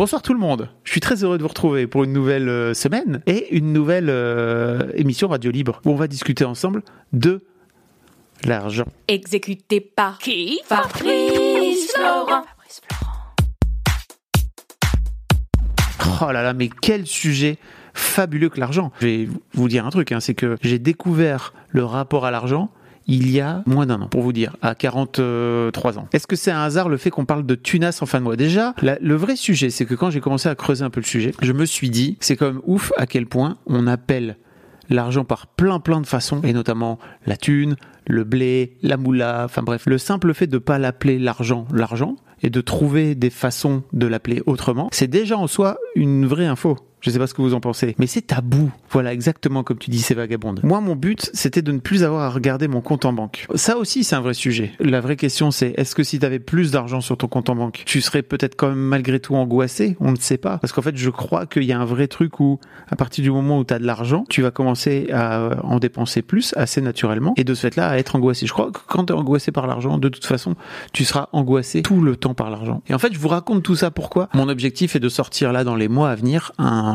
Bonsoir tout le monde. Je suis très heureux de vous retrouver pour une nouvelle euh, semaine et une nouvelle euh, émission Radio Libre où on va discuter ensemble de l'argent. Exécuté par qui Fabrice Laurent. Oh là là, mais quel sujet fabuleux que l'argent. Je vais vous dire un truc, hein, c'est que j'ai découvert le rapport à l'argent il y a moins d'un an, pour vous dire, à 43 ans. Est-ce que c'est un hasard le fait qu'on parle de tunas en fin de mois? Déjà, la- le vrai sujet, c'est que quand j'ai commencé à creuser un peu le sujet, je me suis dit, c'est quand même ouf à quel point on appelle l'argent par plein plein de façons, et notamment la thune, le blé, la moula, enfin bref, le simple fait de pas l'appeler l'argent, l'argent, et de trouver des façons de l'appeler autrement, c'est déjà en soi une vraie info. Je sais pas ce que vous en pensez, mais c'est tabou. Voilà, exactement comme tu dis, c'est vagabonde. Moi, mon but, c'était de ne plus avoir à regarder mon compte en banque. Ça aussi, c'est un vrai sujet. La vraie question, c'est est-ce que si tu avais plus d'argent sur ton compte en banque, tu serais peut-être quand même malgré tout angoissé? On ne sait pas. Parce qu'en fait, je crois qu'il y a un vrai truc où, à partir du moment où tu as de l'argent, tu vas commencer à en dépenser plus assez naturellement et de ce fait-là à être angoissé. Je crois que quand tu es angoissé par l'argent, de toute façon, tu seras angoissé tout le temps par l'argent. Et en fait, je vous raconte tout ça pourquoi Mon objectif est de sortir là dans les mois à venir un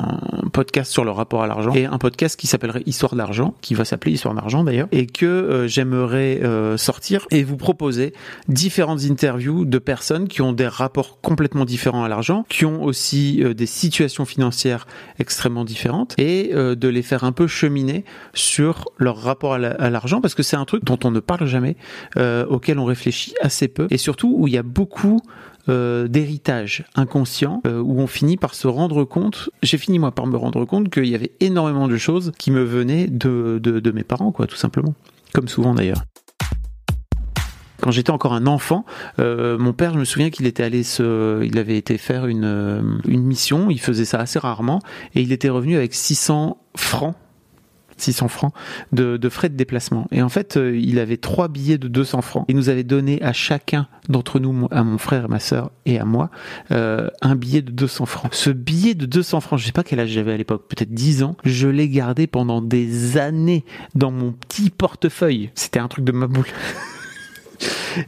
podcast sur le rapport à l'argent et un podcast qui s'appellerait Histoire d'argent, qui va s'appeler Histoire d'argent d'ailleurs, et que euh, j'aimerais euh, sortir et vous proposer différentes interviews de personnes qui ont des rapports complètement différents à l'argent, qui ont aussi euh, des situations financières extrêmement différentes et de les faire un peu cheminer sur leur rapport à la- à l'argent parce que c'est un truc dont on ne parle jamais, auquel on réfléchit assez peu et surtout où il y a beaucoup euh, d'héritage inconscient euh, où on finit par se rendre compte, j'ai fini moi par me rendre compte qu'il y avait énormément de choses qui me venaient de, de, mes parents, quoi, tout simplement. Comme souvent d'ailleurs. Quand j'étais encore un enfant, euh, mon père, je me souviens qu'il était allé se, il avait été faire une, une mission, il faisait ça assez rarement, et il était revenu avec 600 francs 600 francs de, de frais de déplacement. Et en fait, euh, il avait trois billets de 200 francs. Il nous avait donné à chacun d'entre nous, à mon frère, ma sœur et à moi, euh, un billet de 200 francs. Ce billet de 200 francs, je sais pas quel âge j'avais à l'époque, peut-être 10 ans, je l'ai gardé pendant des années dans mon petit portefeuille. C'était un truc de ma boule.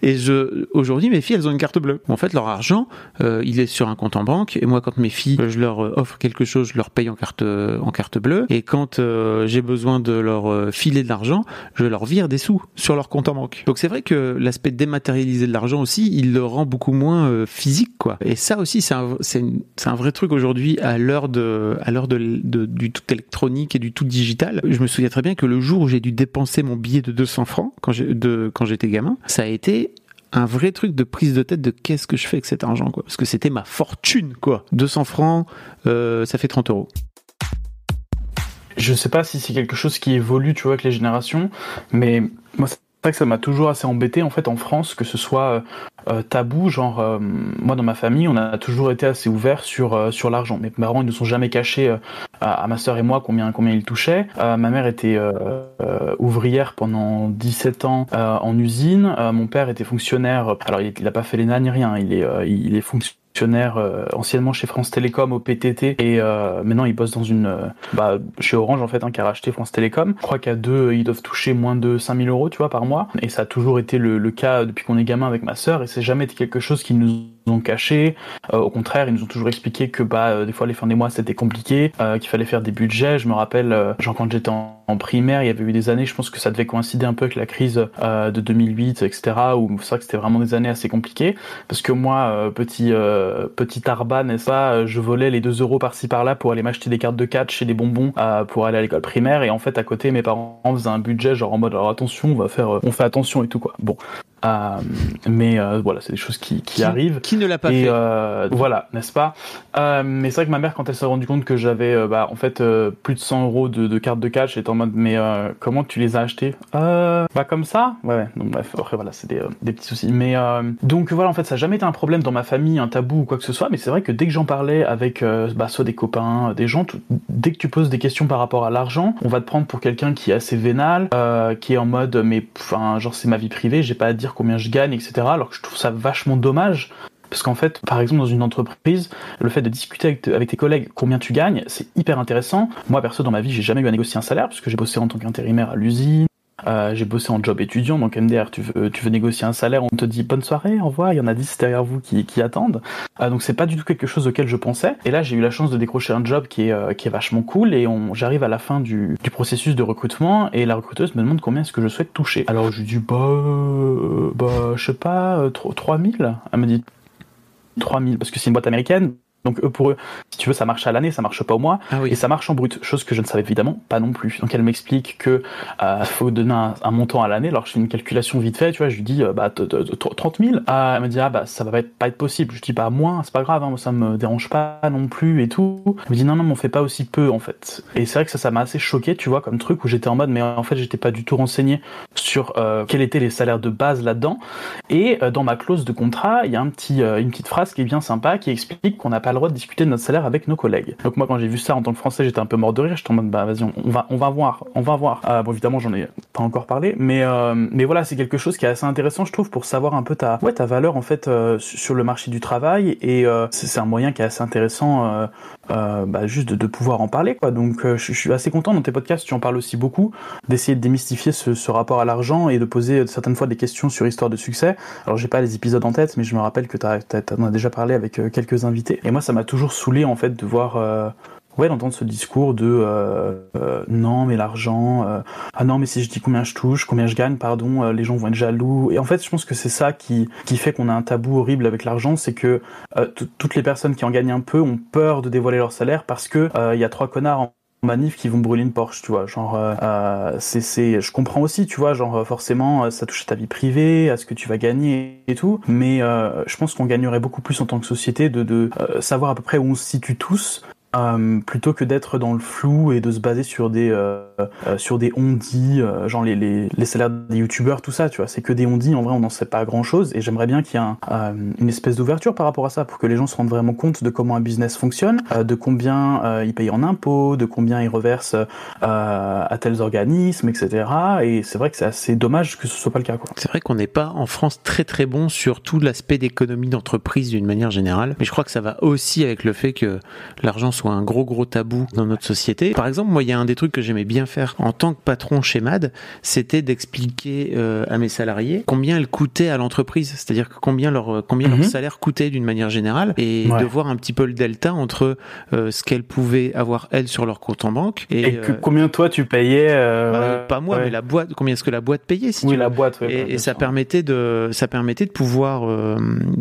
Et je, aujourd'hui, mes filles, elles ont une carte bleue. En fait, leur argent, euh, il est sur un compte en banque. Et moi, quand mes filles, je leur euh, offre quelque chose, je leur paye en carte, en carte bleue. Et quand euh, j'ai besoin de leur filer de l'argent, je leur vire des sous sur leur compte en banque. Donc c'est vrai que l'aspect dématérialisé de l'argent aussi, il le rend beaucoup moins physique, quoi. Et ça aussi, c'est un, c'est un vrai truc aujourd'hui à l'heure de, à l'heure de, de- du tout électronique et du tout digital. Je me souviens très bien que le jour où j'ai dû dépenser mon billet de 200 francs quand quand j'étais gamin, ça a été un vrai truc de prise de tête de qu'est-ce que je fais avec cet argent quoi. Parce que c'était ma fortune quoi. 200 francs euh, ça fait 30 euros. Je sais pas si c'est quelque chose qui évolue, tu vois, avec les générations, mais moi, c'est vrai que ça m'a toujours assez embêté, en fait, en France, que ce soit euh, euh, tabou. Genre, euh, moi, dans ma famille, on a toujours été assez ouvert sur, euh, sur l'argent. Mes parents, ils ne sont jamais cachés euh, à, à ma sœur et moi combien, combien ils touchaient. Euh, ma mère était ouvrière pendant 17 ans en usine. Mon père était fonctionnaire. Alors, il n'a pas fait l'ENA ni rien. Il est, il est fonctionnaire euh, anciennement chez France Télécom au PTT et euh, maintenant il bosse dans une euh, bah, chez Orange en fait hein, qui a racheté France Télécom. Je crois qu'à deux ils doivent toucher moins de 5000 euros tu vois par mois. Et ça a toujours été le, le cas depuis qu'on est gamin avec ma sœur. Et c'est jamais été quelque chose qu'ils nous ont caché. Euh, au contraire ils nous ont toujours expliqué que bah euh, des fois les fins des mois c'était compliqué, euh, qu'il fallait faire des budgets. Je me rappelle genre quand j'étais en, primaire il y avait eu des années je pense que ça devait coïncider un peu avec la crise de 2008 etc où c'est vrai que c'était vraiment des années assez compliquées parce que moi petit petit arban n'est-ce pas je volais les 2 euros par-ci par-là pour aller m'acheter des cartes de catch et des bonbons pour aller à l'école primaire et en fait à côté mes parents faisaient un budget genre en mode alors attention on va faire on fait attention et tout quoi bon Euh, mais euh, voilà, c'est des choses qui, qui, arrivent. Qui ne l'a pas et, fait euh, Voilà, n'est-ce pas? Mais c'est vrai que ma mère, quand elle s'est rendue compte que j'avais, bah, en fait, plus de 100 euros de, de cartes de cash, elle était en mode, mais comment tu les as achetés Bah comme ça? Ouais, ouais. Donc bref, après voilà, c'est des, des, petits soucis. Mais donc voilà, en fait, ça n'a jamais été un problème dans ma famille, un tabou ou quoi que ce soit. Mais c'est vrai que dès que j'en parlais avec, bah, soit des copains, des gens, tout, dès que tu poses des questions par rapport à l'argent, on va te prendre pour quelqu'un qui est assez vénal, qui est en mode, mais enfin, genre c'est ma vie privée, j'ai pas à dire combien je gagne, etc. Alors que je trouve ça vachement dommage. Parce qu'en fait, par exemple, dans une entreprise, le fait de discuter avec, tes collègues combien tu gagnes, c'est hyper intéressant. Moi, perso, dans ma vie, j'ai jamais eu à négocier un salaire, parce que j'ai bossé en tant qu'intérimaire à l'usine, euh, j'ai bossé en job étudiant, donc MDR, tu veux, tu veux négocier un salaire, on te dit bonne soirée, au revoir, il y en a 10 derrière vous qui, qui attendent. Euh, donc c'est pas du tout quelque chose auquel je pensais. Et là, j'ai eu la chance de décrocher un job qui est, euh, qui est vachement cool et j'arrive à la fin du, du processus de recrutement et la recruteuse me demande combien est-ce que je souhaite toucher. Alors je lui dis bah, euh, bah je sais pas, 3000. Elle me dit 3000 parce que c'est une boîte américaine. Donc eux, pour eux, si tu veux, ça marche à l'année, ça marche pas au mois, ah oui. et ça marche en brut, chose que je ne savais évidemment pas non plus. Donc elle m'explique que euh, faut donner un, un montant à l'année. Alors je fais une calculation vite fait, tu vois, je lui dis euh, bah 30 000. Euh, elle me dit ah bah ça va pas être, pas être possible. Je dis bah moins, c'est pas grave, hein, ça me dérange pas non plus et tout. Elle me dit non non, mais on fait pas aussi peu en fait. Et c'est vrai que ça ça m'a assez choqué, tu vois, comme truc où j'étais en mode mais en fait j'étais pas du tout renseigné sur euh, quels étaient les salaires de base là-dedans. Et dans ma clause de contrat, il y a un petit, une petite phrase qui est bien sympa qui explique qu'on n'a le droit de discuter de notre salaire avec nos collègues. Donc moi quand j'ai vu ça en tant que français, j'étais un peu mort de rire, j'étais en mode bah vas-y, on, va on va voir, on va voir. Euh, bon évidemment, j'en ai pas encore parlé, mais euh, mais voilà, c'est quelque chose qui est assez intéressant je trouve pour savoir un peu ta ouais, ta valeur en fait euh, sur le marché du travail et c'est un moyen qui est assez intéressant euh, bah, juste de, pouvoir en parler quoi. Donc je, je, suis assez content dans tes podcasts, tu en parles aussi beaucoup d'essayer de démystifier ce, rapport à l'argent et de poser certaines fois des questions sur histoire de succès. Alors j'ai pas les épisodes en tête, mais je me rappelle que tu en as déjà parlé avec quelques invités et moi ça m'a toujours saoulé en fait de voir euh, ouais d'entendre ce discours de euh, euh, non mais l'argent euh, ah non mais si je dis combien je touche combien je gagne pardon euh, les gens vont être jaloux. Et en fait je pense que c'est ça qui qui fait qu'on a un tabou horrible avec l'argent c'est que euh, toutes les personnes qui en gagnent un peu ont peur de dévoiler leur salaire parce que il y a trois connards en manif qui vont brûler une Porsche, tu vois, genre euh, c'est c'est je comprends aussi, tu vois, genre forcément ça touche à ta vie privée, à ce que tu vas gagner et tout, mais euh, je pense qu'on gagnerait beaucoup plus en tant que société de de euh, savoir à peu près où on se situe tous euh, plutôt que d'être dans le flou et de se baser sur des euh, euh, sur des on-dit, euh, genre les, les, les, salaires des youtubeurs, tout ça, tu vois, c'est que des on-dit, en vrai on n'en sait pas grand-chose, et j'aimerais bien qu'il y ait un, une espèce d'ouverture par rapport à ça, pour que les gens se rendent vraiment compte de comment un business fonctionne, de combien ils payent en impôts, de combien ils reversent à tels organismes, etc. Et c'est vrai que c'est assez dommage que ce soit pas le cas. C'est vrai qu'on n'est pas en France très très bon sur tout l'aspect d'économie d'entreprise d'une manière générale, mais je crois que ça va aussi avec le fait que l'argent soit un gros gros tabou dans notre société. Par exemple, moi, il y a un des trucs que j'aimais bien faire en tant que patron chez MAD, c'était d'expliquer euh, à mes salariés combien elles coûtaient à l'entreprise, c'est-à-dire combien leur combien mm -hmm. leur salaire coûtait d'une manière générale et ouais. de voir un petit peu le delta entre euh, ce qu'elles pouvaient avoir elles sur leur compte en banque et, et que, euh, combien toi tu payais bah, pas moi ouais. mais la boîte combien est-ce que la boîte payait si oui tu la boîte et, et ça permettait de ça permettait de pouvoir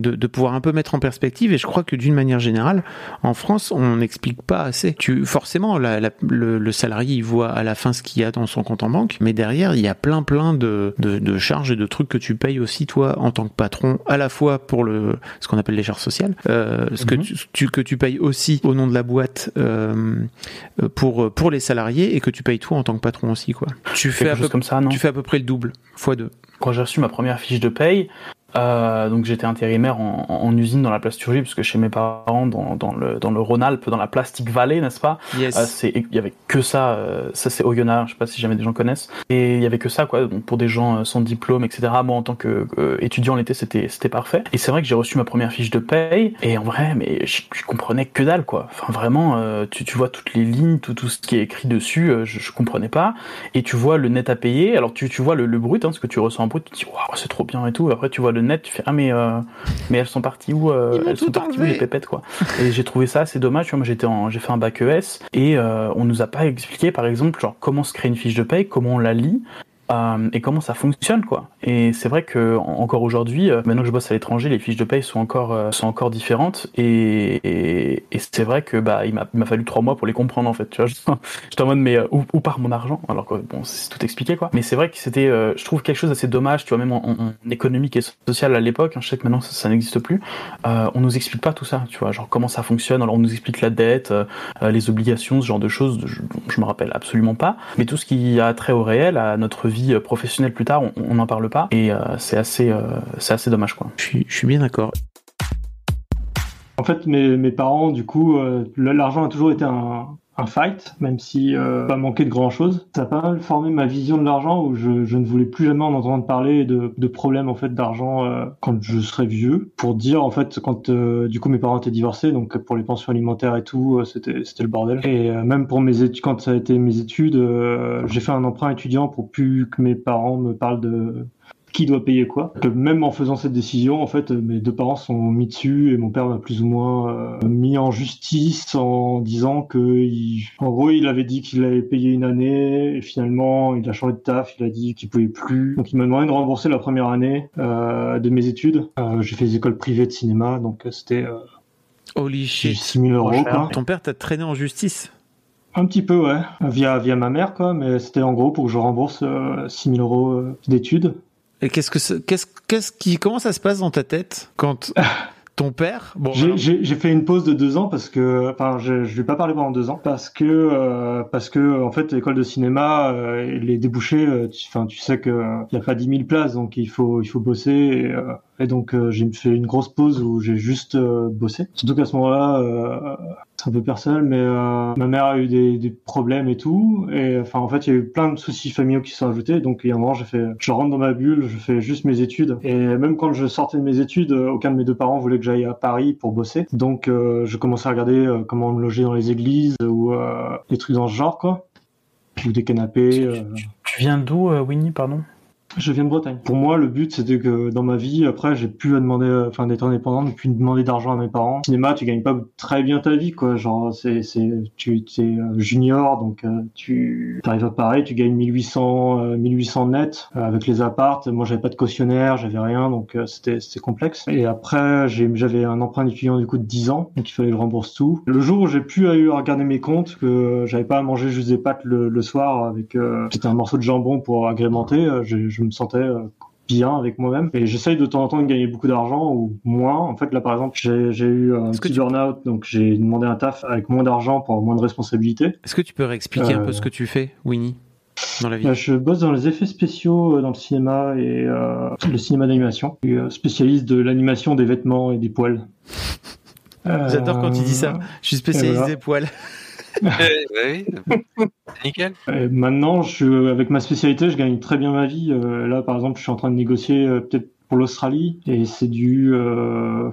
de, de pouvoir un peu mettre en perspective et je crois que d'une manière générale en France on explique pas assez. Tu forcément la, la, le, le, salarié il voit à la fin ce qu'il y a dans son compte en banque, mais derrière il y a plein plein de, de, de, charges et de trucs que tu payes aussi toi en tant que patron, à la fois pour le ce qu'on appelle les charges sociales, euh, ce mm -hmm. que mhm. tu, que tu payes aussi au nom de la boîte euh, pour pour les salariés et que tu payes toi en tant que patron aussi quoi. Tu fais à peu, comme ça, non tu fais à peu près le double fois deux. Quand j'ai reçu ma première fiche de paye, euh, donc j'étais intérimaire en, en, usine dans la plasturgie puisque chez mes parents dans, dans le dans le Rhône-Alpes dans la Plastic Valley n'est-ce pas? Yes. euh, il y avait que ça euh, ça c'est Oyonnax je sais pas si jamais des gens connaissent. Et il y avait que ça quoi donc pour des gens sans diplôme etc moi en tant que étudiant l'été c'était c'était parfait. Et c'est vrai que j'ai reçu ma première fiche de paye et en vrai mais je, je comprenais que dalle quoi. Enfin vraiment tu, tu vois toutes les lignes tout tout ce qui est écrit dessus je, je comprenais pas. Et tu vois le net à payer. Alors tu tu vois le, le brut hein, ce que tu ressens en brut tu te dis waouh c'est trop bien et tout. Après tu vois le net tu fais ah mais euh, mais elles sont parties où euh, elles sont parties où les pépettes quoi. Et j'ai trouvé ça assez dommage moi j'étais en j'ai fait un bac ES et euh, on nous a pas expliqué par exemple genre comment se crée une fiche de paye comment on la lit euh, et comment ça fonctionne quoi. Et c'est vrai que encore aujourd'hui, euh, maintenant que je bosse à l'étranger, les fiches de paye sont encore euh, sont encore différentes et, c'est vrai que bah il m'a fallu trois mois pour les comprendre en fait. Tu vois, j'étais en mode mais où, où part mon argent? Alors que bon c'est tout expliqué quoi. Mais c'est vrai que c'était je trouve quelque chose d'assez dommage. Tu vois même en, économique et social à l'époque, hein, je sais que maintenant ça, n'existe plus. On nous explique pas tout ça. Tu vois genre comment ça fonctionne. Alors on nous explique la dette, les obligations, ce genre de choses. Je, je me rappelle absolument pas. Mais tout ce qui a trait au réel, à notre vie professionnelle plus tard, on n'en parle pas. Et euh, c'est assez, euh, c'est assez dommage, quoi. Je suis, je suis bien d'accord. En fait, mes, mes parents, du coup, euh, l'argent a toujours été un, un fight, même si euh, pas manqué de grand chose. Ça a pas mal formé ma vision de l'argent où je, je, ne voulais plus jamais en entendre parler de, de problèmes en fait d'argent euh, quand je serais vieux. Pour dire en fait quand euh, du coup mes parents étaient divorcés, donc pour les pensions alimentaires et tout, euh, c'était c'était le bordel. Et euh, même pour mes études, quand ça a été mes études, euh, j'ai fait un emprunt étudiant pour plus que mes parents me parlent de qui doit payer quoi. Que même en faisant cette décision, en fait, mes deux parents sont mis dessus et mon père m'a plus ou moins euh, mis en justice en disant que, il... en gros, il avait dit qu'il avait payé une année et finalement, il a changé de taf, il a dit qu'il pouvait plus. Donc, il m'a demandé de rembourser la première année euh, de mes études. Euh, j'ai fait des écoles privées de cinéma, donc c'était Holy shit. 6 000 euros. Quoi. Ton père t'a traîné en justice? Un petit peu, ouais, via via ma mère, quoi. Mais c'était en gros pour que je rembourse euh, 6 000 euros euh, d'études. Et qu'est-ce que qu'est-ce qu'est-ce qui comment ça se passe dans ta tête quand ton père bon j'ai fait une pause de deux ans parce que enfin je, je lui ai pas parlé pendant deux ans parce que euh, parce que en fait l'école de cinéma euh, les débouchés enfin tu, tu, sais que il y a pas 10 000 places donc il faut il faut bosser et, euh, et donc euh, j'ai fait une grosse pause où j'ai juste euh, bossé. Surtout qu'à ce moment-là, euh, c'est un peu personnel, mais ma mère a eu des, des, problèmes et tout. Et enfin en fait, il y a eu plein de soucis familiaux qui sont ajoutés. Donc il y a un moment, j'ai fait, je rentre dans ma bulle, je fais juste mes études. Et même quand je sortais de mes études, aucun de mes deux parents voulait que j'aille à Paris pour bosser. Donc je commençais à regarder comment me loger dans les églises ou des trucs dans ce genre quoi. Ou des canapés. Tu, tu viens d'où, Winnie, pardon? Je viens de Bretagne. Pour moi, le but, c'était que dans ma vie, après, j'ai pu demander, enfin, d'être indépendant, de plus demander d'argent à mes parents. Cinéma, tu gagnes pas très bien ta vie, quoi. Genre, c'est, c'est, tu, es junior, donc euh, tu arrives à Paris, tu gagnes 1800, euh, 1800 net euh, avec les appartes. Moi, j'avais pas de cautionnaire, j'avais rien, donc euh, c'était, c'était complexe. Et après, j'ai, j'avais un emprunt d'étudiant du coup de 10 ans, donc il fallait que je rembourse tout. Le jour où j'ai pu regarder mes comptes, que j'avais pas à manger juste des pâtes le, le soir avec, c'était un morceau de jambon pour agrémenter, me sentais bien avec moi-même. Et j'essaye de temps en temps de gagner beaucoup d'argent ou moins. En fait là par exemple j'ai eu un petit tu... burn-out donc j'ai demandé un taf avec moins d'argent pour moins de responsabilités. Est-ce que tu peux réexpliquer euh... un peu ce que tu fais Winnie dans la vie? Bah, je bosse dans les effets spéciaux dans le cinéma et euh, le cinéma d'animation. Je suis spécialiste de l'animation des vêtements et des poils. J'adore quand tu dis ça. Je suis spécialiste voilà. des poils nickel. Et maintenant, je, avec ma spécialité, je gagne très bien ma vie. Euh, là, par exemple, je suis en train de négocier euh, peut-être pour l'Australie et c'est du euh,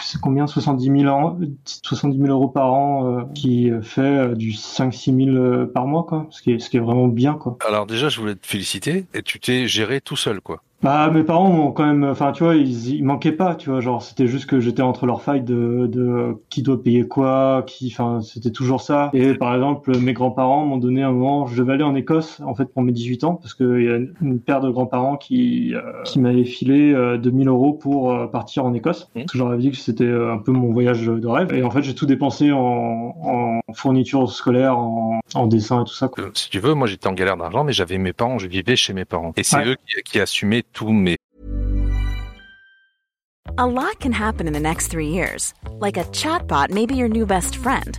c'est combien? 70 000, an, 70 000 euros par an euh, qui fait du 5-6 000 par mois quoi. Ce qui est ce qui est vraiment bien quoi. Alors déjà je voulais te féliciter et tu t'es géré tout seul quoi bah, mes parents m'ont quand même, enfin, tu vois, ils, ils manquaient pas, tu vois, genre, c'était juste que j'étais entre leur fight de, de qui doit payer quoi, qui, enfin, c'était toujours ça. Et par exemple, mes grands-parents m'ont donné un moment, je devais aller en Écosse, en fait, pour mes 18 ans, parce qu'il y a une paire de grands-parents qui, euh, qui m'avaient filé euh, 2000 euros pour euh, partir en Écosse. Mmh. Parce que j'aurais dit que c'était un peu mon voyage de rêve. Et en fait, j'ai tout dépensé en, en fourniture scolaire, en, en, dessin et tout ça, quoi. Euh, si tu veux, moi, j'étais en galère d'argent, mais j'avais mes parents, je vivais chez mes parents. Et c'est ouais. eux qui, qui assumaient tous mes A lot can happen in the next three years. Like a chatbot may be your new best friend.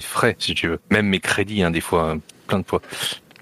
Frais, si tu veux. Même mes crédits, hein, des fois, hein, plein de fois.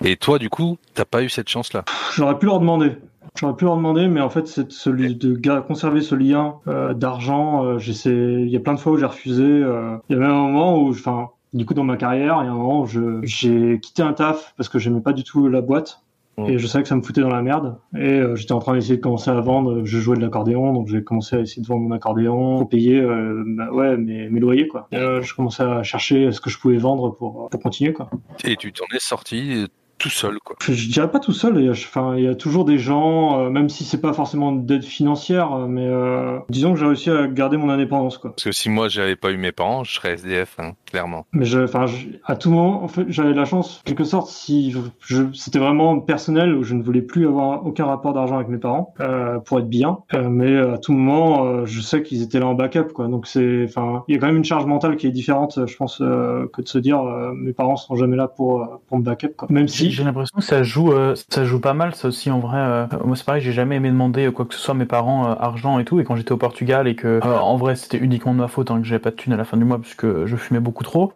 Et toi, du coup, t'as pas eu cette chance-là? J'aurais pu leur demander. J'aurais pu leur demander, mais en fait, c'est celui de conserver ce lien euh, d'argent. euh, j'essaie. Il y a plein de fois où j'ai refusé. euh, Il y a même un moment où, enfin, du coup, dans ma carrière, il y a un moment où j'ai quitté un taf parce que j'aimais pas du tout la boîte. Et je savais que ça me foutait dans la merde. Et euh, j'étais en train d'essayer de commencer à vendre. Je jouais de l'accordéon, donc j'ai commencé à essayer de vendre mon accordéon pour payer, euh, bah, ouais, mes, mes loyers, quoi. Euh, je commençais à chercher ce que je pouvais vendre pour, pour continuer, quoi. Et tu t'en es sorti tout seul, quoi. Je, je dirais pas tout seul. Il y a, enfin, il y a toujours des gens, euh, même si c'est pas forcément d'aide financière, euh, mais euh, disons que j'ai réussi à garder mon indépendance, quoi. Parce que si moi, j'avais pas eu mes parents, je serais SDF, hein, clairement. Mais je, enfin, à tout moment, en fait, j'avais la chance, quelque sorte, si je, je- c'était vraiment personnel où je ne voulais plus avoir aucun rapport d'argent avec mes parents euh, pour être bien. Euh, mais à tout moment, euh, je sais qu'ils étaient là en backup, quoi. Donc c'est, enfin, il y a quand même une charge mentale qui est différente, je pense, euh, que de se dire euh, mes parents seront jamais là pour euh, pour me backup, quoi. Même J'ai j'ai l'impression que ça joue, euh, ça joue pas mal, ça aussi en vrai. euh, moi c'est pareil, j'ai jamais aimé demander euh, quoi que ce soit à mes parents, euh, argent et tout. Et quand j'étais au Portugal et que, euh, en vrai, c'était uniquement de ma faute hein, que j'avais pas de thunes à la fin du mois parce que je fumais beaucoup trop.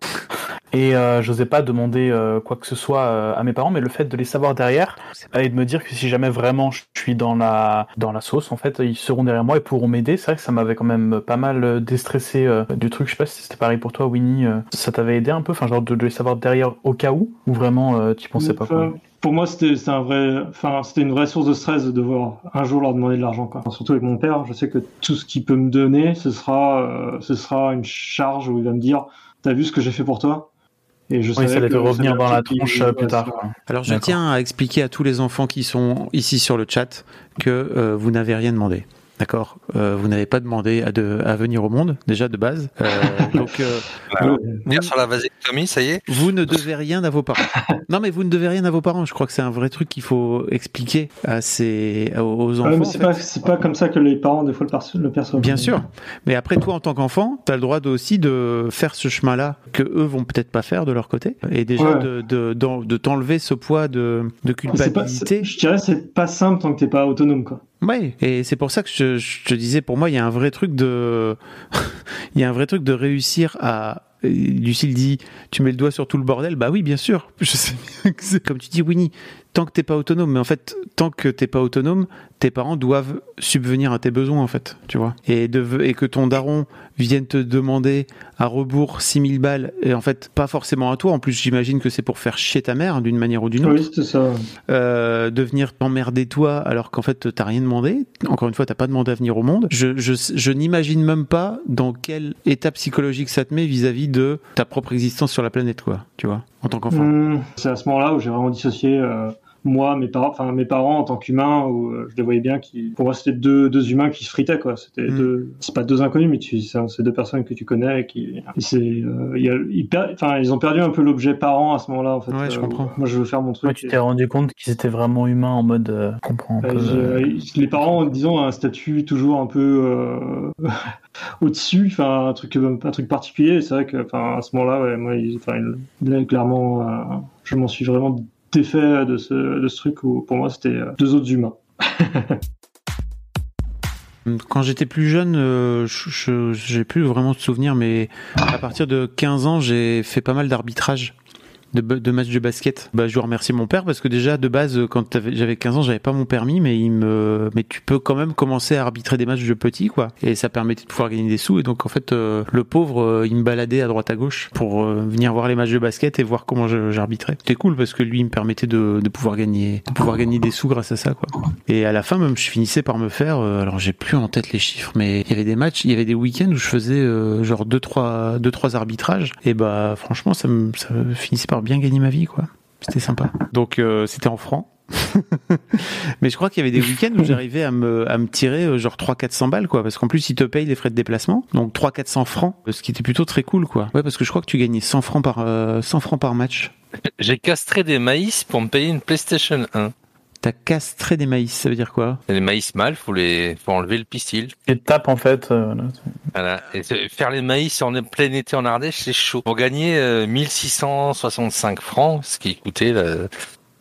Et euh, j'osais pas demander euh, quoi que ce soit euh, à mes parents, mais le fait de les savoir derrière et de me dire que si jamais vraiment je suis dans la dans la sauce, en fait, ils seront derrière moi et pourront m'aider. C'est vrai que ça m'avait quand même pas mal euh, déstressé euh, du truc. Je sais pas si c'était pareil pour toi, Winnie. euh, ça t'avait aidé un peu, enfin genre de, de les savoir derrière au cas où, ou vraiment euh, tu pensais pas quoi. Pour moi, c'était c'était un vrai, enfin, c'était une vraie source de stress de devoir un jour leur demander de l'argent, quoi. Enfin, surtout avec mon père, je sais que tout ce qu'il peut me donner, ce sera, euh, ce sera une charge où il va me dire, t'as vu ce que j'ai fait pour toi? Et je Oui, ça revenir dans la tronche euh, plus tard. Alors je tiens à expliquer à tous les enfants qui sont ici sur le chat que euh, vous n'avez rien demandé. D'accord Euh, Vous n'avez pas demandé à, de, à venir au monde, déjà de base. Euh, donc, euh, vous, Venir sur la vasectomie, ça y est vous ne devez rien à vos parents. Non, mais vous ne devez rien à vos parents. Je crois que c'est un vrai truc qu'il faut expliquer à ces, aux enfants. Ouais, mais en c'est fait. pas, c'est pas comme ça que les parents, des fois, le, perço- le perçoivent. Bien sûr. Mais après, toi, en tant qu'enfant, tu as le droit de- aussi de faire ce chemin-là que eux vont peut-être pas faire de leur côté. Et déjà, Ouais. de, de, de t'enlever ce poids de, pas, culpabilité. je dirais, c'est pas simple tant que t'es pas autonome, quoi. Ouais, et c'est pour ça que je, je te disais, pour moi, il y a un vrai truc de, il y a un vrai truc de réussir à. Lucille dit, tu mets le doigt sur tout le bordel. Bah oui, bien sûr. Je sais bien que c'est comme tu dis, Winnie. Tant que t'es pas autonome, mais en fait, tant que t'es pas autonome, tes parents doivent subvenir à tes besoins, en fait, tu vois. Et, de, et que ton daron vienne te demander à rebours 6000 balles, et en fait, pas forcément à toi. En plus, j'imagine que c'est pour faire chier ta mère, d'une manière ou d'une autre Oui, c'était ça. euh, de venir t'emmerder toi alors qu'en fait t'as rien demandé. Encore une fois, t'as pas demandé à venir au monde. Je, je, je n'imagine même pas dans quel état psychologique ça te met vis-à-vis de ta propre existence sur la planète, quoi. Tu vois, en tant qu'enfant. Hum, c'est à ce moment-là où j'ai vraiment dissocié euh, moi, mes parents, enfin mes parents en tant qu'humains, euh, je les voyais bien qui, pour moi, c'était deux, deux humains qui se fritaient quoi. C'était Mm. deux, c'est pas deux inconnus, mais tu, c'est c'est deux personnes que tu connais et qui, et c'est, euh, il y a, ils, per- enfin, ils ont perdu un peu l'objet parent à ce moment-là en fait. Ouais, je Euh, comprends. Moi, je veux faire mon truc. Ouais, tu t'es rendu compte qu'ils étaient vraiment humains en mode euh, comprends un Euh, peu. euh, les parents, disons, ont un statut toujours un peu euh, au-dessus, enfin un truc, un truc particulier. C'est vrai que, enfin, à ce moment-là, ouais, moi, ils- enfin, ils- là, clairement, euh, je m'en suis vraiment défait de ce, de ce truc où, pour moi, c'était euh, deux autres humains. Quand j'étais plus jeune, euh, je- je j'ai plus vraiment de souvenirs, mais à partir de 15 ans, j'ai fait pas mal d'arbitrage. De, de matchs de basket. Bah, je dois remercier mon père parce que déjà de base, quand j'avais 15 ans, j'avais pas mon permis, mais il me, mais tu peux quand même commencer à arbitrer des matchs de petits, quoi. Et ça permettait de pouvoir gagner des sous. Et donc en fait, euh, le pauvre, euh, il me baladait à droite à gauche pour euh, venir voir les matchs de basket et voir comment j'arbitrais. C'était cool parce que lui, il me permettait de, de pouvoir gagner, de pouvoir gagner des sous grâce à ça, quoi. Et à la fin, même, je finissais par me faire. euh, alors, j'ai plus en tête les chiffres, mais il y avait des matchs, il y avait des week-ends où je faisais genre deux trois, deux trois arbitrages. Et bah, franchement, ça me, ça finissait par bien gagner ma vie, quoi. C'était sympa. Donc, euh, c'était en francs. mais je crois qu'il y avait des week-ends où j'arrivais à me, à me tirer euh, genre 300-400 balles, quoi. Parce qu'en plus, ils te payent les frais de déplacement. Donc, 300-400 francs. Ce qui était plutôt très cool, quoi. Ouais, parce que je crois que tu gagnais 100 francs par, euh, 100 francs par match. J'ai castré des maïs pour me payer une PlayStation 1. T'as castré des maïs, ça veut dire quoi les maïs mâles, faut les, faut enlever le pistil. Et tape en fait. euh, là. Voilà. Et faire les maïs en plein été en Ardèche, c'est chaud. Pour gagner euh, 1665 francs, ce qui coûtait le,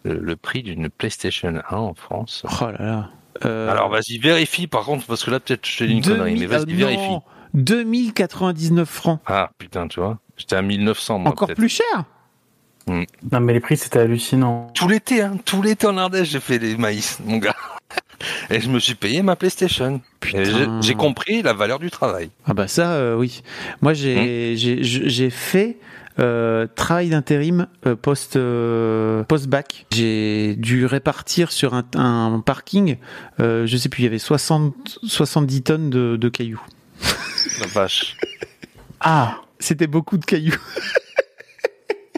le- le prix d'une PlayStation 1 en France. Oh là là. Euh, Alors vas-y, vérifie par contre, parce que là peut-être je te dis une connerie, mais 2000 vas-y, ah, vérifie. non, 2099 francs. Ah putain, tu vois, j'étais à 1900 moi Encore plus cher Non mais les prix c'était hallucinant. Tout l'été, hein, tout l'été en Ardèche, j'ai fait les maïs, mon gars. Et je me suis payé ma PlayStation. J'ai- compris la valeur du travail. Ah bah ça, euh, oui. Moi, j'ai j'ai- j'ai fait euh, travail d'intérim euh, post euh, post bac. J'ai dû répartir sur un, un parking. euh, je sais plus, il y avait 60 70 tonnes de, de cailloux. La vache. Ah, C'était beaucoup de cailloux.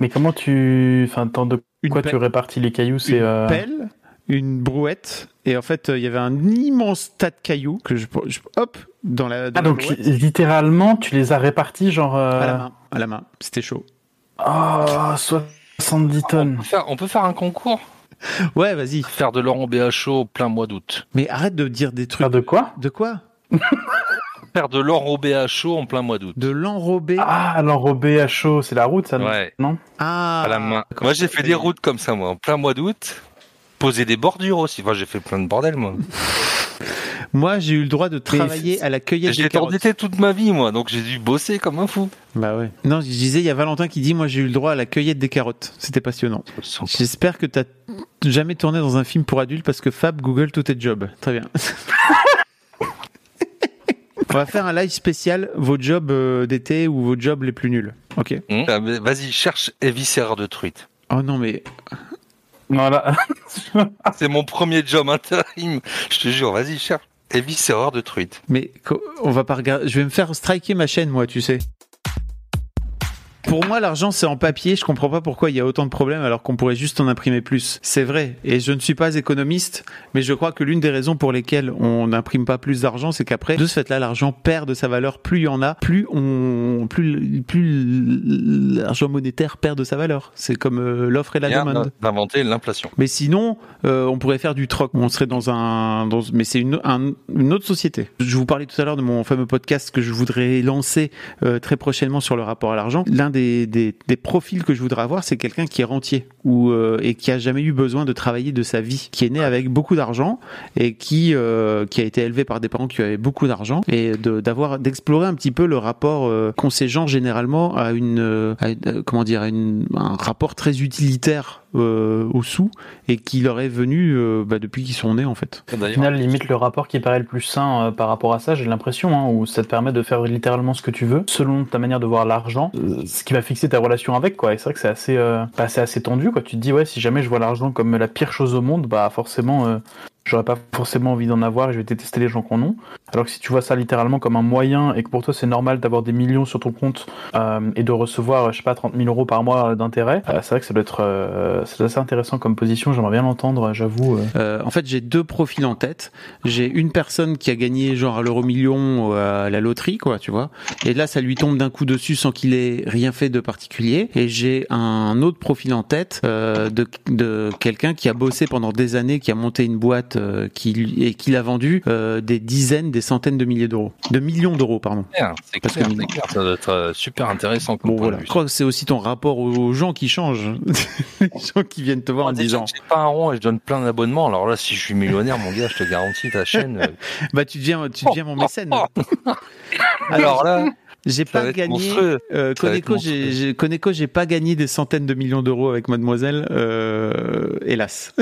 mais comment tu, enfin, tant de Une quoi pelle- tu répartis les cailloux C'est une euh, pelle, une brouette, et en fait, euh, il y avait un immense tas de cailloux que je, je- hop dans la. Dans Ah la donc brouette, littéralement tu les as répartis genre. euh, à la main, à la main. C'était chaud. Oh, 70 On tonnes. peut, faire, on peut faire un concours? Ouais, vas-y. Faire de l'or en BHO plein mois d'août. Mais arrête de dire des trucs. Faire de quoi? De quoi? Faire de l'or au BHO en plein mois d'août. De l'enrober Ah, l'enrobé à chaud, c'est la route ça non Ouais. Non Ah, à la main. Moi, j'ai fait des routes comme ça, moi, en plein mois d'août. Poser des bordures aussi. Enfin, j'ai fait plein de bordel, moi. Moi, j'ai eu le droit de travailler à la cueillette J'ai des été carottes. endetté toute ma vie, moi, donc j'ai dû bosser comme un fou. Bah ouais. Non, je disais, il y a Valentin qui dit, moi, j'ai eu le droit à la cueillette des carottes. C'était passionnant. J'espère que t'as jamais tourné dans un film pour adultes parce que Fab Google tous tes jobs. Très bien. On va faire un live spécial vos jobs euh, d'été ou vos jobs les plus nuls. Ok. Hum. Ah, mais Vas-y, cherche éviscéreur de truite. Oh non mais Voilà. C'est mon premier job intérim. Je te jure, vas-y, cherche éviscéreur de truite. mais on va pas regarder. Je vais me faire striker ma chaîne moi, tu sais. Pour moi, l'argent, c'est en papier. Je comprends pas pourquoi il y a autant de problèmes alors qu'on pourrait juste en imprimer plus. C'est vrai. Et je ne suis pas économiste, mais je crois que l'une des raisons pour lesquelles on n'imprime pas plus d'argent, c'est qu'après, de ce fait-là, l'argent perd de sa valeur. Plus il y en a, plus on, plus, plus l'argent monétaire perd de sa valeur. C'est comme euh, l'offre et la demande. d'inventer l'inflation. Mais sinon, euh, on pourrait faire du troc. On serait dans un, dans, mais c'est une, un- une autre société. Je vous parlais tout à l'heure de mon fameux podcast que je voudrais lancer euh, très prochainement sur le rapport à l'argent. L'un des, des, des profils que je voudrais avoir, c'est quelqu'un qui est rentier ou euh, et qui a jamais eu besoin de travailler de sa vie, qui est né avec beaucoup d'argent et qui euh, qui a été élevé par des parents qui avaient beaucoup d'argent et de d'avoir d'explorer un petit peu le rapport euh, qu'ont ces gens généralement à une, euh, à une- comment dire à une, un rapport très utilitaire euh, aux sous et qui leur est venu euh, bah, depuis qu'ils sont nés en fait. Au final, limite le rapport qui paraît le plus sain euh, par rapport à ça, j'ai l'impression, hein, où ça te permet de faire littéralement ce que tu veux, selon ta manière de voir l'argent, euh, ce qui va fixer ta relation avec, quoi. Et c'est vrai que c'est assez, euh, bah, c'est assez tendu, quoi. Tu te dis, ouais, si jamais je vois l'argent comme la pire chose au monde, bah forcément, euh, j'aurais pas forcément envie d'en avoir et je vais détester les gens qui en ont. Alors que si tu vois ça littéralement comme un moyen et que pour toi c'est normal d'avoir des millions sur ton compte euh, et de recevoir, je sais pas, 30 000 euros par mois d'intérêt, euh, c'est vrai que ça doit être, euh, c'est assez intéressant comme position. J'aimerais bien l'entendre, j'avoue. euh. Euh, en fait, j'ai deux profils en tête. J'ai une personne qui a gagné genre à l'euro million ou à la loterie, quoi, tu vois. Et là, ça lui tombe d'un coup dessus sans qu'il ait rien fait de particulier. Et j'ai un autre profil en tête euh, de, de quelqu'un qui a bossé pendant des années, qui a monté une boîte euh, qui, et qui l'a vendu euh, des dizaines, des centaines de milliers d'euros, de millions d'euros, pardon. c'est clair, que- clair, ça doit être euh, super intéressant comme Bon voilà, je crois que c'est aussi ton rapport aux gens qui changent, les gens qui viennent te voir en déjà disant, J'ai pas un rond et je donne plein d'abonnements. Alors là, si je suis millionnaire, mon gars, je te garantis ta chaîne. euh, bah tu deviens, tu deviens mon mécène. Alors là, J'ai pas gagné. Euh, Coneco, j'ai, j'ai- Coneco, j'ai pas gagné des centaines de millions d'euros avec Mademoiselle, euh, hélas.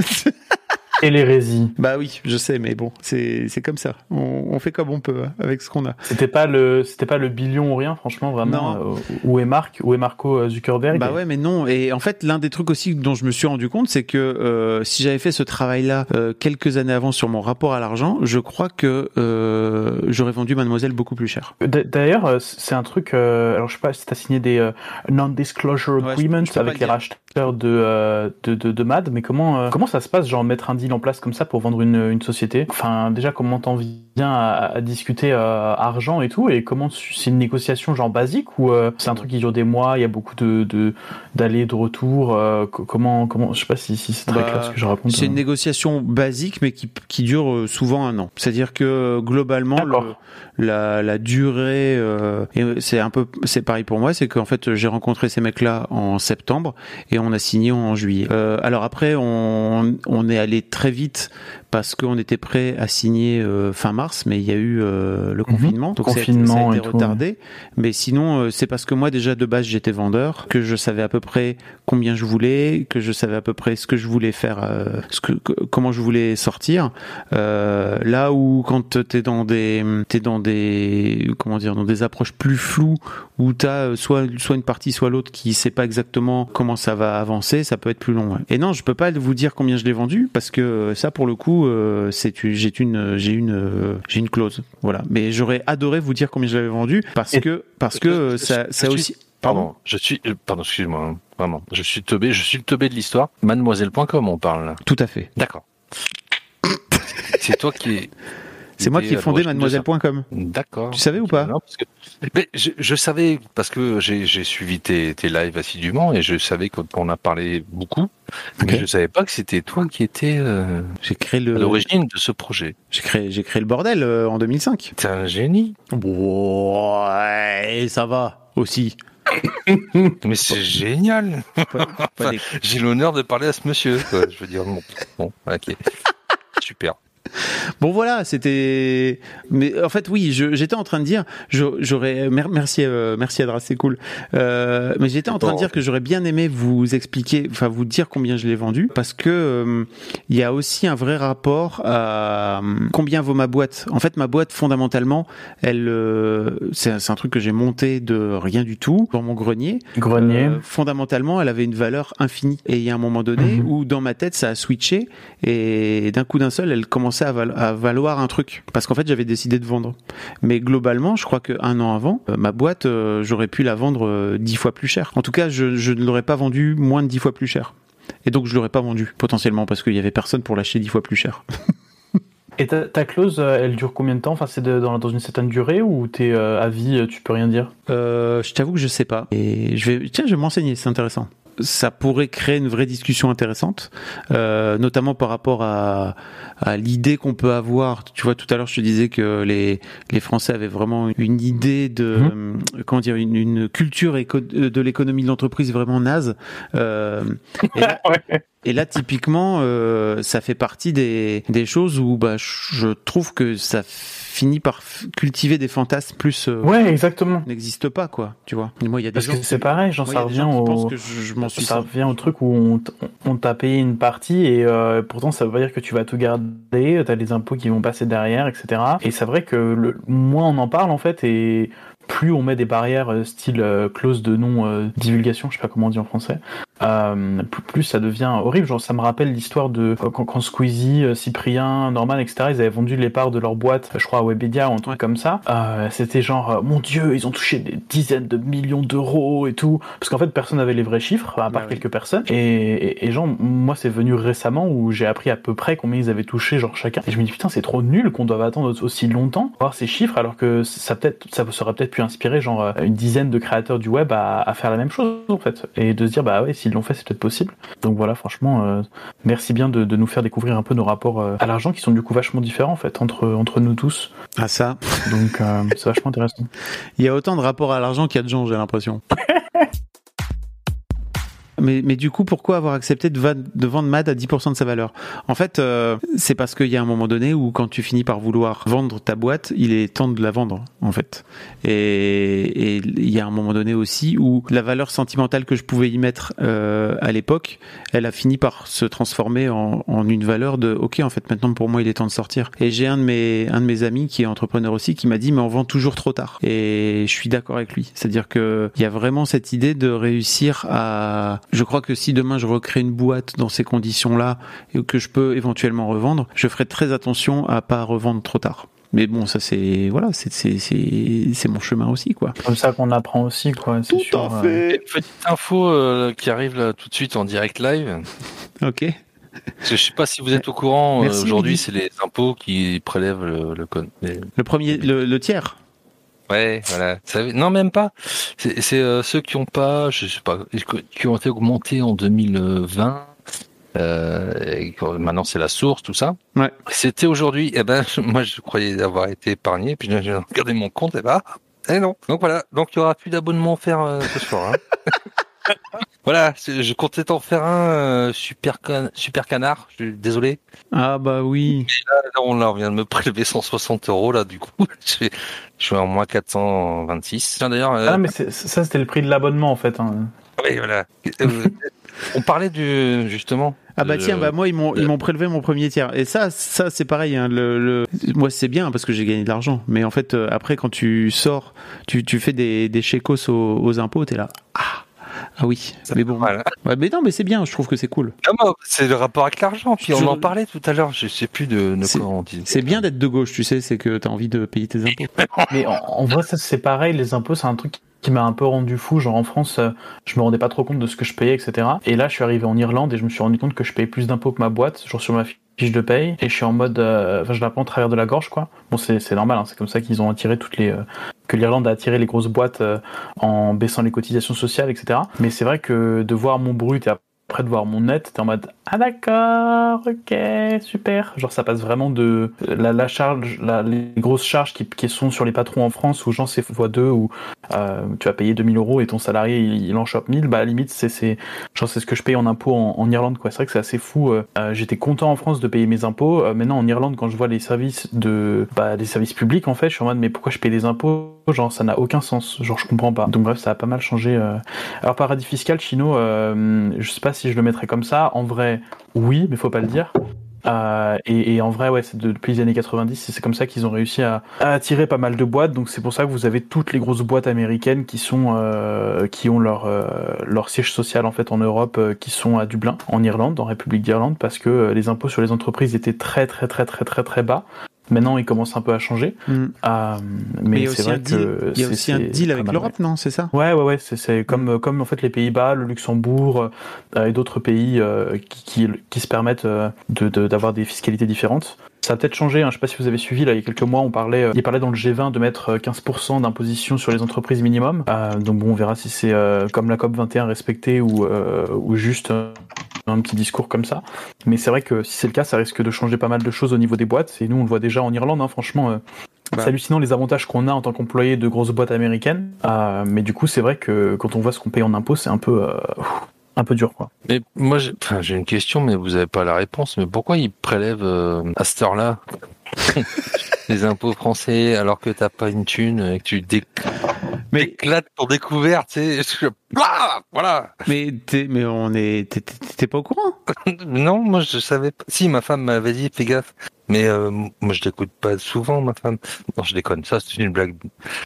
Et l'hérésie. bah oui, je sais, mais bon, c'est, comme ça. On, on fait comme on peut hein, avec ce qu'on a. C'était pas le, c'était pas le billion ou rien, franchement, vraiment. Euh, où est Marc Où est Marco Zuckerberg Bah ouais, mais non. Et en fait, l'un des trucs aussi dont je me suis rendu compte, c'est que euh, si j'avais fait ce travail-là euh, quelques années avant sur mon rapport à l'argent, je crois que euh, j'aurais vendu Mademoiselle beaucoup plus cher. D'ailleurs, euh, c'est un truc. euh, alors, je sais pas si t'as signé des euh, non-disclosure Ouais, je- agreements je avec le les racheteurs de, euh, de, de, de MAD, mais comment, euh, comment ça se passe, genre mettre un deal mis en place comme ça pour vendre une, une société Enfin, déjà, comment t'en viens à, à discuter euh, argent et tout Et comment c'est une négociation genre basique ou euh, c'est un truc qui dure des mois Il y a beaucoup de de- d'allers de retour. euh, co- comment comment Je sais pas si, si c'est très Bah, clair ce que je raconte. C'est une négociation basique, mais qui, qui dure souvent un an. C'est-à-dire que globalement, le- la, la durée, c'est un peu, c'est pareil pour moi, c'est qu'en fait, j'ai rencontré ces mecs-là en septembre et on a signé en juillet. Alors après, on, on est allé très vite parce qu'on était prêt à signer euh, fin mars, mais il y a eu euh, le confinement, donc ça a été- Confinement ça a été tout, retardé. Mais sinon, euh, c'est parce que moi déjà de base j'étais vendeur, que je savais à peu près combien je voulais, que je savais à peu près ce que je voulais faire, ce que, que- comment je voulais sortir. Là où quand t'es dans des, t'es dans des, comment dire, dans des approches plus floues, où t'as soit soit une partie soit l'autre qui sait pas exactement comment ça va avancer, ça peut être plus long. ouais. Et non, je peux pas vous dire combien je l'ai vendu parce que euh, ça pour le coup, euh, c'est une- j'ai une j'ai une j'ai une clause. Voilà. Mais j'aurais adoré vous dire combien je l'avais vendu parce Et- que parce que ça ça suis- aussi. Pardon, je suis, euh, pardon, excuse-moi, hein, vraiment, je suis teubé, je suis le teubé de l'histoire. Mademoiselle.com, on parle là. Tout à fait. D'accord. C'est toi qui. C'est moi qui ai à fondé mademoiselle.com. D'accord. Tu savais ou pas Non, parce que- Mais je, je savais parce que j'ai suivi tes, tes lives assidûment et je savais qu'on a parlé beaucoup, mais Ok. je savais pas que c'était toi qui étais euh, J'ai créé à le l'origine de ce projet. j'ai créé j'ai créé le bordel euh, en 2005. T'es un génie. Ouais, ça va aussi. Mais c'est génial. Des- J'ai l'honneur de parler à ce monsieur. quoi. Je veux dire, bon, bon ok. Super. Bon voilà, c'était. Mais en fait, oui, j'étais en train de dire, j'aurais. mer- Merci, euh, merci Adra, c'est cool. Euh, mais j'étais en train de dire que j'aurais bien aimé vous expliquer, enfin vous dire combien je l'ai vendu, parce que euh, il y a aussi un vrai rapport à combien vaut ma boîte. En fait, ma boîte fondamentalement, elle, c'est un truc que j'ai monté de rien du tout dans mon grenier. Grenier. Fondamentalement, elle avait une valeur infinie. Et il y a un moment donné Mhm. où dans ma tête, ça a switché et d'un coup d'un seul, elle commençait à, val- à valoir un truc. Parce qu'en fait, j'avais décidé de vendre. Mais globalement, je crois qu'un an avant, euh, ma boîte, euh, j'aurais pu la vendre euh, dix fois plus cher. En tout cas, je, je ne l'aurais pas vendue moins de dix fois plus cher. Et donc, je l'aurais pas vendue potentiellement parce qu'il y avait personne pour l'acheter dix fois plus cher. Et ta, ta clause, elle dure combien de temps? Enfin, c'est dans, dans une certaine durée ou t'es euh, à vie, tu peux rien dire? Euh, je t'avoue que je sais pas. Et je vais, tiens, je vais m'enseigner, c'est intéressant. Ça pourrait créer une vraie discussion intéressante, euh, notamment par rapport à, à l'idée qu'on peut avoir. Tu vois, tout à l'heure, je te disais que les, les Français avaient vraiment une idée de, euh, comment dire, une, une culture éco- de l'économie de l'entreprise vraiment naze. Euh, et là, et là, typiquement, euh, ça fait partie des, des choses où bah, je trouve que ça finit par cultiver des fantasmes plus euh, Ouais, exactement. n'existe pas, quoi. Tu vois. Et moi, il y a des Parce gens que c'est pareil, genre moi, ça des revient au. que je, je m'en suis Ça revient au truc où on, on t'a payé une partie et euh, pourtant ça veut pas dire que tu vas tout garder, t'as les impôts qui vont passer derrière, etc. Et c'est vrai que le moins on en parle en fait et plus on met des barrières euh, style euh, clause de non euh, divulgation, je sais pas comment on dit en français, euh, plus, plus ça devient horrible. Genre ça me rappelle l'histoire de quand, quand Squeezie, Cyprien, Norman, etc. Ils avaient vendu les parts de leur boîte, je crois à Webedia ou un truc comme ça. Euh, C'était genre mon Dieu, ils ont touché des dizaines de millions d'euros et tout, parce qu'en fait personne n'avait les vrais chiffres à part Bah oui. quelques personnes. Et, et, et genre moi c'est venu récemment où j'ai appris à peu près combien ils avaient touché genre chacun. Et je me dis putain c'est trop nul qu'on doive attendre aussi longtemps pour voir ces chiffres alors que ça peut-être ça serait peut-être pu inspirer genre euh, une dizaine de créateurs du web à, à faire la même chose en fait et de se dire bah ouais s'ils l'ont fait c'est peut-être possible. Donc voilà franchement euh, merci bien de, de nous faire découvrir un peu nos rapports euh, à l'argent qui sont du coup vachement différents en fait entre entre nous tous. Ah ça, Donc euh, c'est vachement intéressant. il y a autant de rapports à l'argent qu'il y a de gens, j'ai l'impression. Mais, mais du coup, pourquoi avoir accepté de, vendre MAD à 10% de sa valeur? En fait, euh, c'est parce qu'il y a un moment donné où quand tu finis par vouloir vendre ta boîte, il est temps de la vendre, en fait. Et et il y a un moment donné aussi où la valeur sentimentale que je pouvais y mettre euh, à l'époque, elle a fini par se transformer en, en une valeur de OK, en fait, maintenant pour moi, il est temps de sortir. Et j'ai un de mes un de mes amis qui est entrepreneur aussi qui m'a dit mais on vend toujours trop tard. Et je suis d'accord avec lui. C'est-à-dire que il y a vraiment cette idée de réussir à je crois que si demain je recrée une boîte dans ces conditions-là et que je peux éventuellement revendre, je ferai très attention à pas revendre trop tard. Mais bon, ça c'est voilà, c'est c'est c'est c'est mon chemin aussi quoi. Comme ça qu'on apprend aussi quoi. c'est sûr, euh. Et Petite info euh, qui arrive là tout de suite en direct live. Ok. Je sais pas si vous êtes au courant. euh, Aujourd'hui, c'est les impôts qui prélèvent le, le Le premier, le, le tiers. Ouais, voilà. Ça- non, même pas. C'est euh, ceux qui ont pas, je sais pas, qui ont été augmentés en 2020. Euh, et maintenant, c'est la source, tout ça. Ouais. C'était aujourd'hui. Eh ben, moi, je croyais avoir été épargné. Puis j'ai regardé mon compte. Et ben, eh non. Donc voilà. Donc il y aura plus d'abonnement offert euh, ce soir. hein. voilà. Je comptais t'en faire un euh, super can- super canard. Je suis désolé. Ah bah oui. Là, on, là, on vient de me prélever 160 euros là. Du coup, je suis, je suis en moins 426. Tiens, D'ailleurs. euh, Ah, mais ça, c'était le prix de l'abonnement en fait. hein. Oui, voilà. Euh, On parlait du justement. Ah bah tiens, bah moi ils m'ont ils m'ont prélevé mon premier tiers. Et ça, ça c'est pareil. Hein, le, le- Moi c'est bien parce que j'ai gagné de l'argent. Mais en fait après quand tu sors, tu, tu fais des des chécos aux, aux impôts, t'es là. Ah ah oui. Mais bon. Voilà. Ouais, mais non, mais c'est bien. Je trouve que c'est cool. C'est le rapport avec l'argent. Puis on Je- en parlait tout à l'heure. Je sais plus de, de quoi on dit. C'est bien d'être de gauche. Tu sais, c'est que t'as envie de payer tes impôts. Mais en, en vrai, ça c'est pareil. Les impôts, c'est un truc qui m'a un peu rendu fou. Genre en France, euh, je me rendais pas trop compte de ce que je payais, etc. Et là, je suis arrivé en Irlande et je me suis rendu compte que je payais plus d'impôts que ma boîte, genre sur ma fiche de paye. Et je suis en mode, euh, enfin, je la prends au travers de la gorge, quoi. Bon, c'est normal. hein, c'est comme ça qu'ils ont attiré toutes les, euh, que l'Irlande a attiré les grosses boîtes euh, en baissant les cotisations sociales, etc. Mais c'est vrai que de voir mon brut et après de voir mon net, t'es en mode ah d'accord, ok, super. Genre ça passe vraiment de la, la charge, la- les grosses charges qui, qui sont sur les patrons en France où genre c'est x2 où euh, tu vas payer 2000 euros et ton salarié il, en chope 1000, bah limite c'est c'est genre c'est ce que je paye en impôts en, Irlande quoi. C'est vrai que c'est assez fou. euh, euh, J'étais content en France de payer mes impôts. Euh, maintenant en Irlande quand je vois les services de bah, des services publics en fait, je suis en mode mais pourquoi je paye des impôts? Genre ça n'a aucun sens. Genre je comprends pas. Donc bref ça a pas mal changé. Alors paradis fiscal chino, je sais pas si je le mettrais comme ça. En vrai oui, mais faut pas le dire. Euh, et, et en vrai, ouais, de- depuis les années 90, et c'est comme ça qu'ils ont réussi à, à attirer pas mal de boîtes. Donc c'est pour ça que vous avez toutes les grosses boîtes américaines qui sont euh, qui ont leur euh, leur siège social en fait en Europe, euh, qui sont à Dublin, en Irlande, en République d'Irlande, parce que euh, les impôts sur les entreprises étaient très très très très très très bas. Maintenant, ils commencent un peu à changer. Mm. Euh, Mais mais il y a c'est aussi un vrai que il y a aussi un deal avec l'Europe, non? C'est ça? Ouais, ouais, ouais, c'est, c'est comme, comme en fait les Pays-Bas, le Luxembourg euh, et d'autres pays euh, qui, qui, qui se permettent euh, de, de- d'avoir des fiscalités différentes. Ça a peut-être changé, hein, je sais pas si vous avez suivi, là, il y a quelques mois, on parlait, euh, il parlait dans le G20 de mettre euh, 15% d'imposition sur les entreprises minimum. Euh, donc bon, on verra si c'est euh, comme la COP 21 respecté ou, ou juste un petit discours comme ça. Mais c'est vrai que si c'est le cas, ça risque de changer pas mal de choses au niveau des boîtes. Et nous, on le voit déjà en Irlande, hein, franchement. euh, Bah. C'est hallucinant les avantages qu'on a en tant qu'employé de grosses boîtes américaines. Euh, mais du coup, c'est vrai que quand on voit ce qu'on paye en impôts, c'est un peu, euh, un peu dur, quoi. Mais moi, j'ai enfin, une question, mais vous avez pas la réponse. Mais pourquoi ils prélèvent à cette heure-là les impôts français alors que t'as pas une thune et que tu dé... Mais- éclates ton découverte, tu sais je- Blah Voilà. Mais t'es, mais on est, t'es pas au courant? Non, moi je savais pas. Si, ma femme m'avait dit, fais gaffe. Mais euh, moi je l'écoute pas souvent, ma femme. Non, je déconne. Ça, c'est une blague.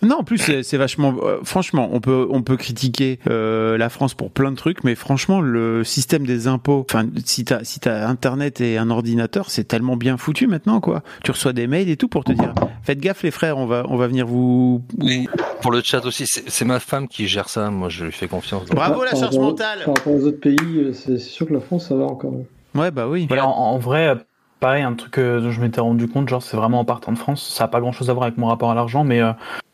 Non, en plus c'est vachement. euh, franchement, on peut on peut critiquer euh, la France pour plein de trucs, mais franchement le système des impôts. Enfin, si t'as si t'as internet et un ordinateur, c'est tellement bien foutu maintenant quoi. Tu reçois des mails et tout pour te dire faites gaffe les frères, on va on va venir vous. Oui. Pour le chat aussi, c'est ma femme qui gère ça. Moi, je lui fais confiance. Donc, Bravo la charge mentale. Par rapport aux autres pays, euh, c'est c'est sûr que la France, ça va encore. Ouais bah oui. Voilà, en, en vrai, euh, pareil, un truc euh, dont je m'étais rendu compte, genre, c'est vraiment en partant de France. Ça a pas grand chose à voir avec mon rapport à l'argent, mais euh,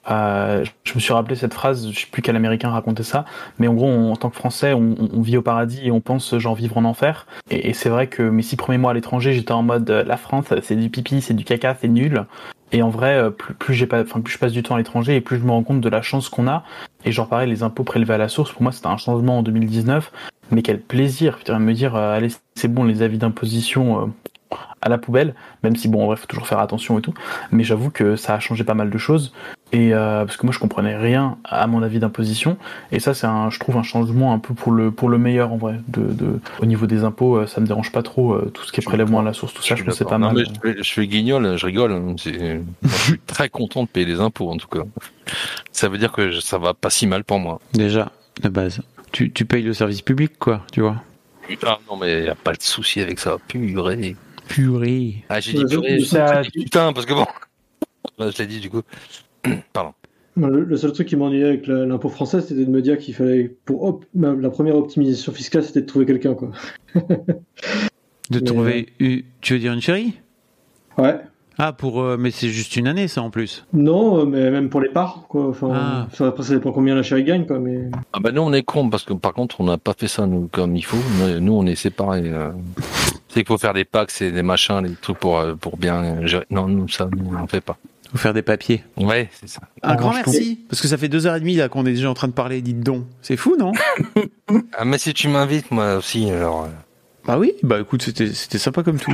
euh, je me suis rappelé cette phrase, je sais plus quel américain racontait ça, mais en gros, en tant que Français, on, vit au paradis et on pense, genre, vivre en enfer. Et, c'est vrai que mes six premiers mois à l'étranger, j'étais en mode, la France, c'est du pipi, c'est du caca, c'est nul. Et en vrai, plus, plus j'ai pas, enfin, plus je passe du temps à l'étranger et plus je me rends compte de la chance qu'on a. Et genre, pareil, les impôts prélevés à la source, pour moi, c'était un changement en 2019. Mais quel plaisir, putain, me dire, allez, c'est bon, les avis d'imposition à la poubelle, même si, bon, en vrai, faut toujours faire attention et tout. Mais j'avoue que ça a changé pas mal de choses. Et euh, parce que moi, je comprenais rien à mon avis d'imposition. Et ça, c'est un, je trouve, un changement un peu pour le, pour le meilleur, en vrai. De, de, au niveau des impôts, euh, ça me dérange pas trop, euh, tout ce qui est prélèvement à la source, tout ça, je trouve que c'est pas Non, mal. mais je, fais, je fais guignol, je rigole. moi, je suis très content de payer les impôts, en tout cas. Ça veut dire que ça va pas si mal pour moi. Déjà de base. Tu tu payes le service public quoi, tu vois. Ah non, mais y a pas de souci avec ça. Purée. Purée. Ah, j'ai dit purée. ça- putain, parce que bon. Bah, je l'ai dit, du coup. Pardon. Le, le seul truc qui m'ennuyait avec l'impôt français, c'était de me dire qu'il fallait, pour op- la première optimisation fiscale, c'était de trouver quelqu'un, quoi. De Mais, trouver. une- Tu veux dire une chérie? Ouais. Ah, pour. euh, mais c'est juste une année, ça en plus. Non, euh, mais même pour les parts, quoi. Enfin, Ah. ça, après, ça dépend combien la chérie gagne, quoi. Mais Ah bah nous on est cons parce que par contre on n'a pas fait ça nous comme il faut. Nous, nous, on est séparés. euh. C'est qu'il faut faire des packs, c'est des machins, des trucs pour euh, pour bien gérer. Non, nous ça nous on fait pas. Faut faire des papiers. Ouais, c'est ça. Un grand merci. Parce que ça fait deux heures et demie là qu'on est déjà en train de parler, dites donc. C'est fou, non Ah mais si tu m'invites moi aussi alors. euh, Bah oui, bah écoute, c'était c'était sympa comme tout.